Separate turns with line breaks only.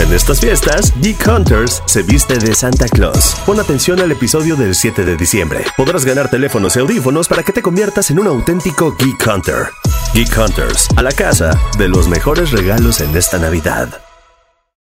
En estas fiestas, Geek Hunters se viste de Santa Claus. Pon atención al episodio del 7 de diciembre. Podrás ganar teléfonos y audífonos para que te conviertas en un auténtico Geek Hunter. Geek Hunters, a la casa de los mejores regalos en esta Navidad.